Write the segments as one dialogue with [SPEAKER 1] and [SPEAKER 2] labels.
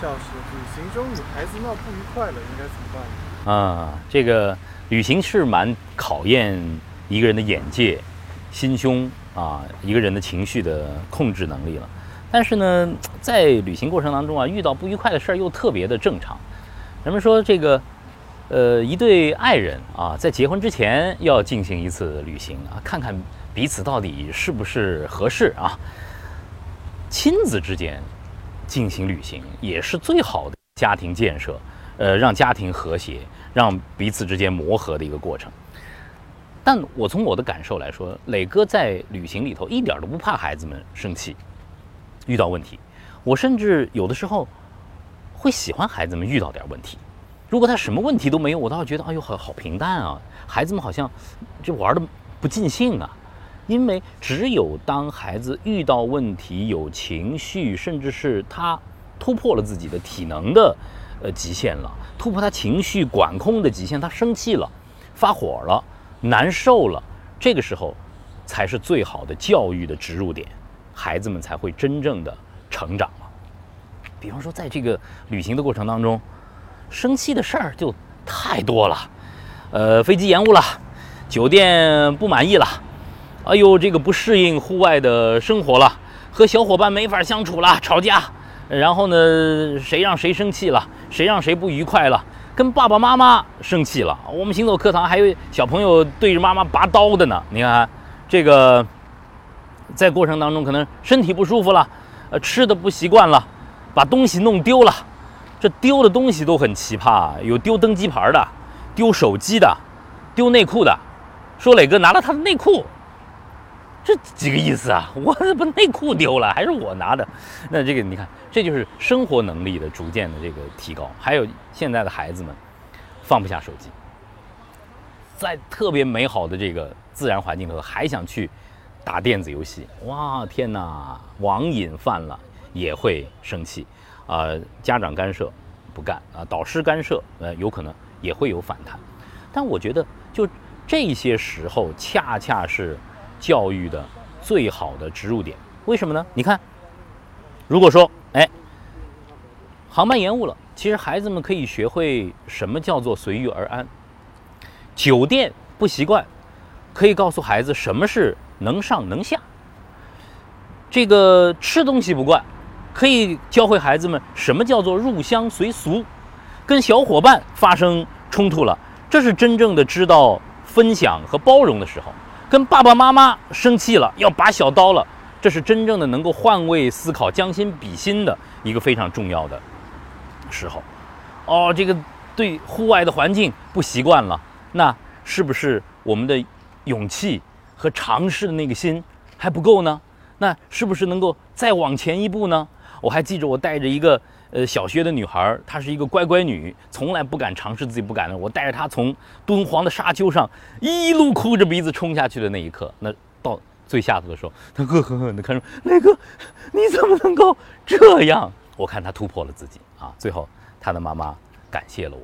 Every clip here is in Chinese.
[SPEAKER 1] 像是旅行中女孩子闹不愉快了，应该怎么办呢？
[SPEAKER 2] 啊，这个旅行是蛮考验一个人的眼界、心胸啊，一个人的情绪的控制能力了。但是呢，在旅行过程当中啊，遇到不愉快的事儿又特别的正常。人们说这个，呃，一对爱人啊，在结婚之前要进行一次旅行啊，看看彼此到底是不是合适啊。亲子之间进行旅行也是最好的家庭建设，呃，让家庭和谐，让彼此之间磨合的一个过程。但我从我的感受来说，磊哥在旅行里头一点都不怕孩子们生气，遇到问题，我甚至有的时候会喜欢孩子们遇到点问题。如果他什么问题都没有，我倒觉得哎呦，好好平淡啊，孩子们好像就玩的不尽兴啊。因为只有当孩子遇到问题、有情绪，甚至是他突破了自己的体能的呃极限了，突破他情绪管控的极限，他生气了、发火了、难受了，这个时候才是最好的教育的植入点，孩子们才会真正的成长了。比方说，在这个旅行的过程当中，生气的事儿就太多了，呃，飞机延误了，酒店不满意了。哎呦，这个不适应户外的生活了，和小伙伴没法相处了，吵架，然后呢，谁让谁生气了，谁让谁不愉快了，跟爸爸妈妈生气了。我们行走课堂还有小朋友对着妈妈拔刀的呢。你看，这个在过程当中可能身体不舒服了，呃，吃的不习惯了，把东西弄丢了。这丢的东西都很奇葩，有丢登机牌的，丢手机的，丢内裤的。说磊哥拿了他的内裤。这几个意思啊？我怎么内裤丢了，还是我拿的？那这个你看，这就是生活能力的逐渐的这个提高。还有现在的孩子们放不下手机，在特别美好的这个自然环境里头，还想去打电子游戏。哇，天哪！网瘾犯了也会生气啊！家长干涉不干啊，导师干涉呃，有可能也会有反弹。但我觉得，就这些时候，恰恰是。教育的最好的植入点，为什么呢？你看，如果说，哎，航班延误了，其实孩子们可以学会什么叫做随遇而安。酒店不习惯，可以告诉孩子什么是能上能下。这个吃东西不惯，可以教会孩子们什么叫做入乡随俗。跟小伙伴发生冲突了，这是真正的知道分享和包容的时候。跟爸爸妈妈生气了，要拔小刀了，这是真正的能够换位思考、将心比心的一个非常重要的时候。哦，这个对户外的环境不习惯了，那是不是我们的勇气和尝试的那个心还不够呢？那是不是能够再往前一步呢？我还记着，我带着一个。呃，小学的女孩，她是一个乖乖女，从来不敢尝试自己不敢的。我带着她从敦煌的沙丘上一路哭着鼻子冲下去的那一刻，那到最下头的时候，她恶狠狠地看着磊哥，你怎么能够这样？我看她突破了自己啊！最后，她的妈妈感谢了我。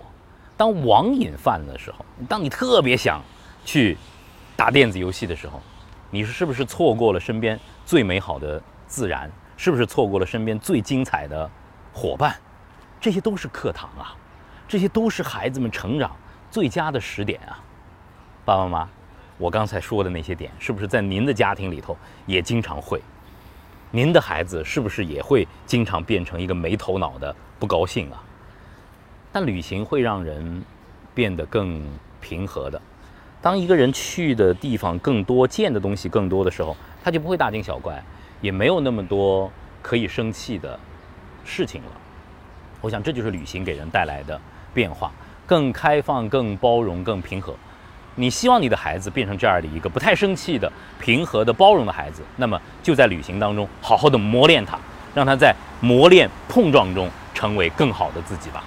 [SPEAKER 2] 当网瘾犯了的时候，当你特别想去打电子游戏的时候，你是不是错过了身边最美好的自然？是不是错过了身边最精彩的？伙伴，这些都是课堂啊，这些都是孩子们成长最佳的时点啊。爸爸妈妈，我刚才说的那些点，是不是在您的家庭里头也经常会？您的孩子是不是也会经常变成一个没头脑的不高兴啊？但旅行会让人变得更平和的。当一个人去的地方更多，见的东西更多的时候，他就不会大惊小怪，也没有那么多可以生气的。事情了，我想这就是旅行给人带来的变化，更开放、更包容、更平和。你希望你的孩子变成这样的一个不太生气的、平和的、包容的孩子，那么就在旅行当中好好的磨练他，让他在磨练碰撞中成为更好的自己吧。